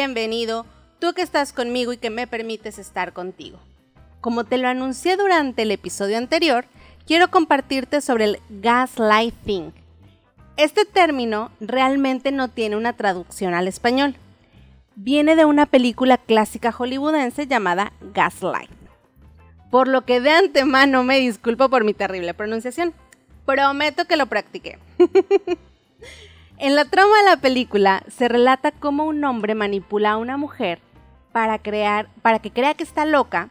Bienvenido, tú que estás conmigo y que me permites estar contigo. Como te lo anuncié durante el episodio anterior, quiero compartirte sobre el gaslighting. Este término realmente no tiene una traducción al español. Viene de una película clásica hollywoodense llamada Gaslight. Por lo que de antemano me disculpo por mi terrible pronunciación. Prometo que lo practiqué. En la trama de la película se relata cómo un hombre manipula a una mujer para, crear, para que crea que está loca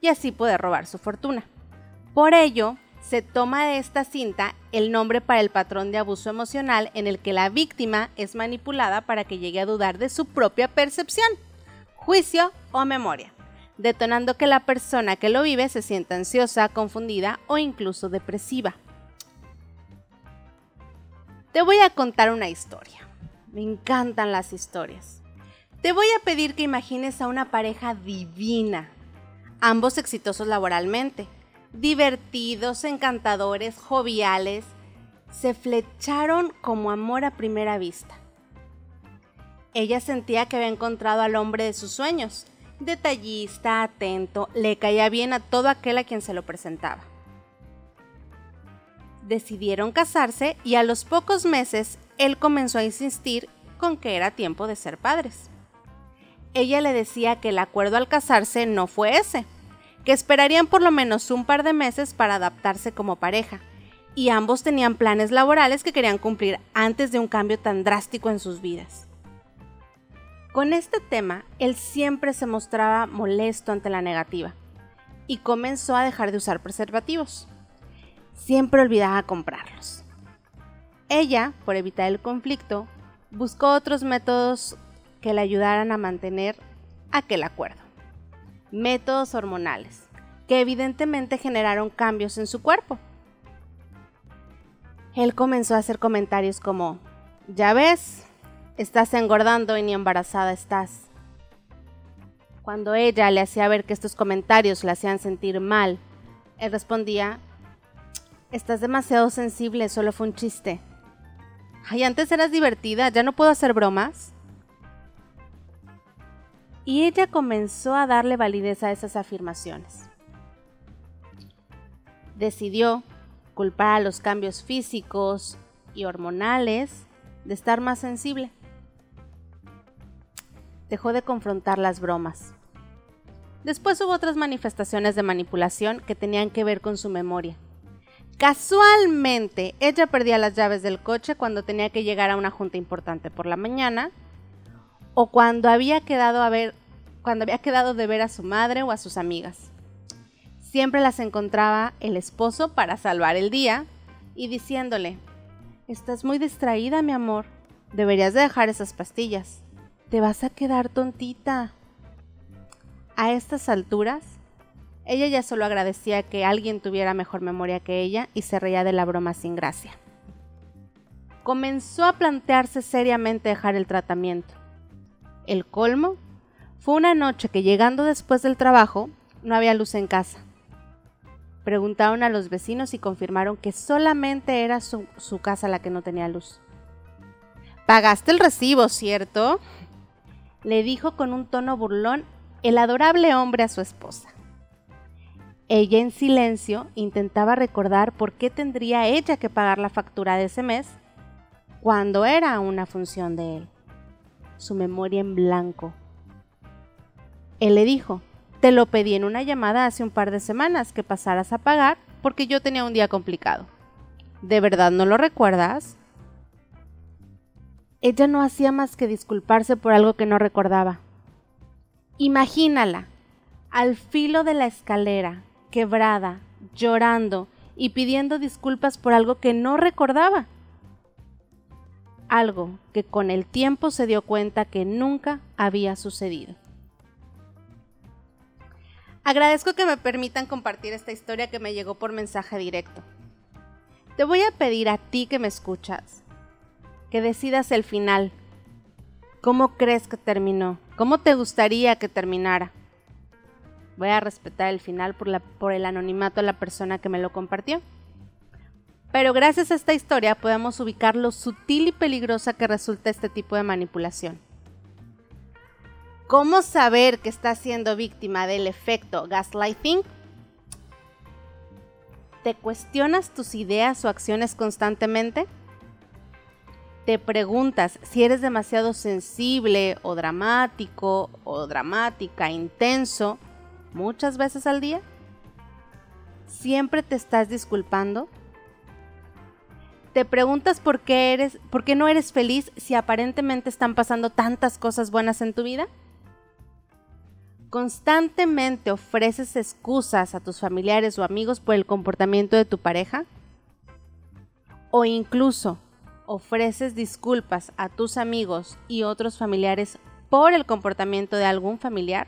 y así poder robar su fortuna. Por ello, se toma de esta cinta el nombre para el patrón de abuso emocional en el que la víctima es manipulada para que llegue a dudar de su propia percepción, juicio o memoria, detonando que la persona que lo vive se sienta ansiosa, confundida o incluso depresiva. Te voy a contar una historia. Me encantan las historias. Te voy a pedir que imagines a una pareja divina, ambos exitosos laboralmente, divertidos, encantadores, joviales, se flecharon como amor a primera vista. Ella sentía que había encontrado al hombre de sus sueños, detallista, atento, le caía bien a todo aquel a quien se lo presentaba decidieron casarse y a los pocos meses él comenzó a insistir con que era tiempo de ser padres. Ella le decía que el acuerdo al casarse no fue ese, que esperarían por lo menos un par de meses para adaptarse como pareja, y ambos tenían planes laborales que querían cumplir antes de un cambio tan drástico en sus vidas. Con este tema, él siempre se mostraba molesto ante la negativa y comenzó a dejar de usar preservativos siempre olvidaba comprarlos. Ella, por evitar el conflicto, buscó otros métodos que le ayudaran a mantener aquel acuerdo. Métodos hormonales, que evidentemente generaron cambios en su cuerpo. Él comenzó a hacer comentarios como, ya ves, estás engordando y ni embarazada estás. Cuando ella le hacía ver que estos comentarios le hacían sentir mal, él respondía, Estás demasiado sensible, solo fue un chiste. Ay, antes eras divertida, ya no puedo hacer bromas. Y ella comenzó a darle validez a esas afirmaciones. Decidió culpar a los cambios físicos y hormonales de estar más sensible. Dejó de confrontar las bromas. Después hubo otras manifestaciones de manipulación que tenían que ver con su memoria Casualmente, ella perdía las llaves del coche cuando tenía que llegar a una junta importante por la mañana o cuando había quedado a ver cuando había quedado de ver a su madre o a sus amigas. Siempre las encontraba el esposo para salvar el día y diciéndole, "Estás muy distraída, mi amor. Deberías de dejar esas pastillas. Te vas a quedar tontita." A estas alturas, ella ya solo agradecía que alguien tuviera mejor memoria que ella y se reía de la broma sin gracia. Comenzó a plantearse seriamente dejar el tratamiento. El colmo fue una noche que llegando después del trabajo no había luz en casa. Preguntaron a los vecinos y confirmaron que solamente era su, su casa la que no tenía luz. Pagaste el recibo, ¿cierto? Le dijo con un tono burlón el adorable hombre a su esposa. Ella en silencio intentaba recordar por qué tendría ella que pagar la factura de ese mes cuando era una función de él. Su memoria en blanco. Él le dijo, te lo pedí en una llamada hace un par de semanas que pasaras a pagar porque yo tenía un día complicado. ¿De verdad no lo recuerdas? Ella no hacía más que disculparse por algo que no recordaba. Imagínala, al filo de la escalera, quebrada, llorando y pidiendo disculpas por algo que no recordaba. Algo que con el tiempo se dio cuenta que nunca había sucedido. Agradezco que me permitan compartir esta historia que me llegó por mensaje directo. Te voy a pedir a ti que me escuchas que decidas el final. ¿Cómo crees que terminó? ¿Cómo te gustaría que terminara? Voy a respetar el final por, el anonimato de la persona que me lo compartió. Pero gracias a esta historia podemos ubicar lo sutil y peligrosa que resulta este tipo de manipulación. ¿Cómo saber que estás siendo víctima del efecto gaslighting? ¿Te cuestionas tus ideas o acciones constantemente? ¿Te preguntas si eres demasiado sensible o dramático o dramática, intenso, muchas veces al día? ¿Siempre te estás disculpando? ¿Te preguntas por qué eres, por qué no eres feliz si aparentemente están pasando tantas cosas buenas en tu vida? ¿Constantemente ofreces excusas a tus familiares o amigos por el comportamiento de tu pareja? ¿O incluso ofreces disculpas a tus amigos y otros familiares por el comportamiento de algún familiar?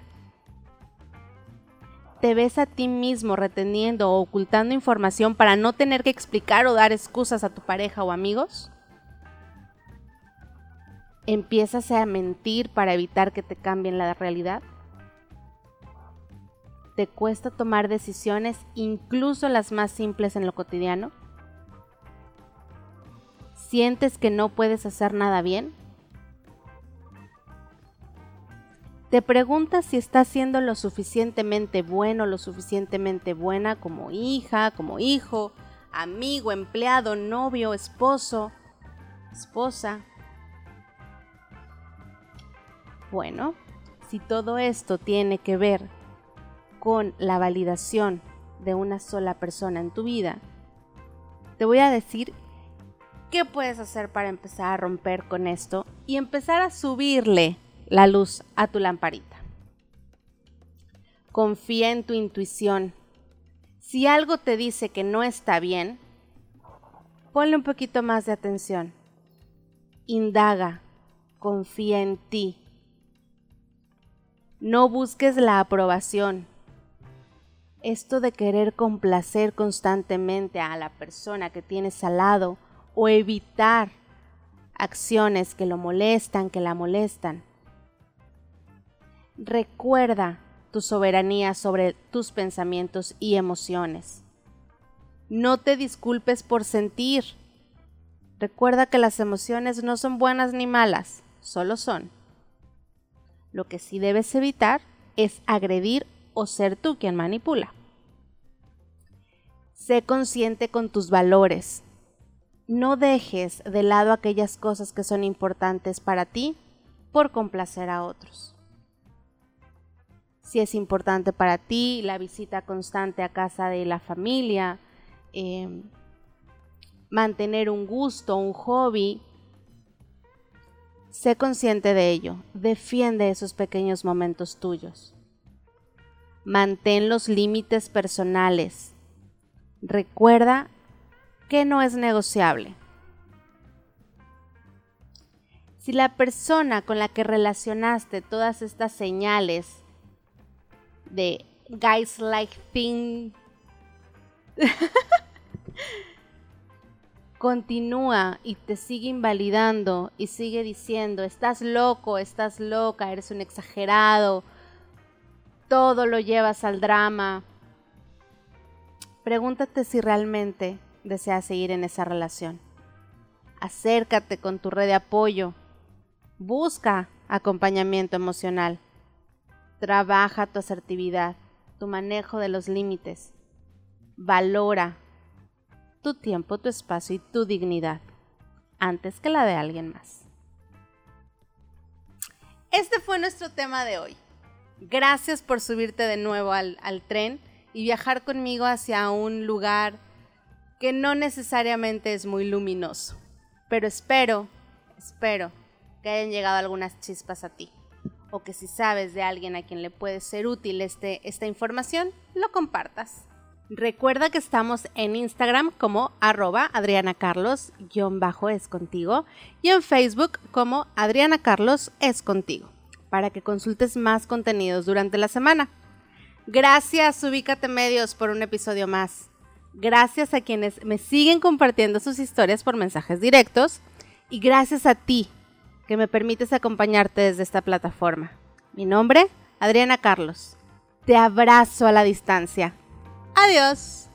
¿Te ves a ti mismo reteniendo o ocultando información para no tener que explicar o dar excusas a tu pareja o amigos? ¿Empiezas a mentir para evitar que te cambien la realidad? te cuesta tomar decisiones, incluso las más simples en lo cotidiano? ¿Sientes que no puedes hacer nada bien? ¿Te preguntas si estás siendo lo suficientemente bueno, lo suficientemente buena como hija, como hijo, amigo, empleado, novio, esposo, esposa? Bueno, si todo esto tiene que ver con la validación de una sola persona en tu vida, te voy a decir qué puedes hacer para empezar a romper con esto y empezar a subirle la luz a tu lamparita. Confía en tu intuición. Si algo te dice que no está bien, ponle un poquito más de atención. Indaga, confía en ti. No busques la aprobación, esto de querer complacer constantemente a la persona que tienes al lado o evitar acciones que lo molestan, que la molestan. Recuerda tu soberanía sobre tus pensamientos y emociones. No te disculpes por sentir. Recuerda que las emociones no son buenas ni malas, solo son. Lo que sí debes evitar es agredir o ser tú quien manipula. Sé consciente con tus valores. No dejes de lado aquellas cosas que son importantes para ti por complacer a otros. Si es importante para ti la visita constante a casa de la familia, em, mantener un gusto, un hobby, sé consciente de ello. Defiende esos pequeños momentos tuyos. Mantén los límites personales. Recuerda que no es negociable. Si la persona con la que relacionaste todas estas señales de guys like thing continúa y te sigue invalidando y sigue diciendo, estás loco, estás loca, eres un exagerado, todo lo llevas al drama. Pregúntate si realmente deseas seguir en esa relación. Acércate con tu red de apoyo. Busca acompañamiento emocional. Trabaja tu asertividad, tu manejo de los límites. Valora tu tiempo, tu espacio y tu dignidad antes que la de alguien más. Este fue nuestro tema de hoy. Gracias por subirte de nuevo al, tren y viajar conmigo hacia un lugar que no necesariamente es muy luminoso. Pero espero, espero que hayan llegado algunas chispas a ti. O que si sabes de alguien a quien le puede ser útil este, esta información, lo compartas. Recuerda que estamos en Instagram como arroba Adriana Carlos es contigo y en Facebook como Adriana Carlos es contigo para que consultes más contenidos durante la semana. Gracias, Ubícate Medios, por un episodio más. Gracias a quienes me siguen compartiendo sus historias por mensajes directos. Y gracias a ti, que me permites acompañarte desde esta plataforma. Mi nombre, Adriana Carlos. Te abrazo a la distancia. Adiós.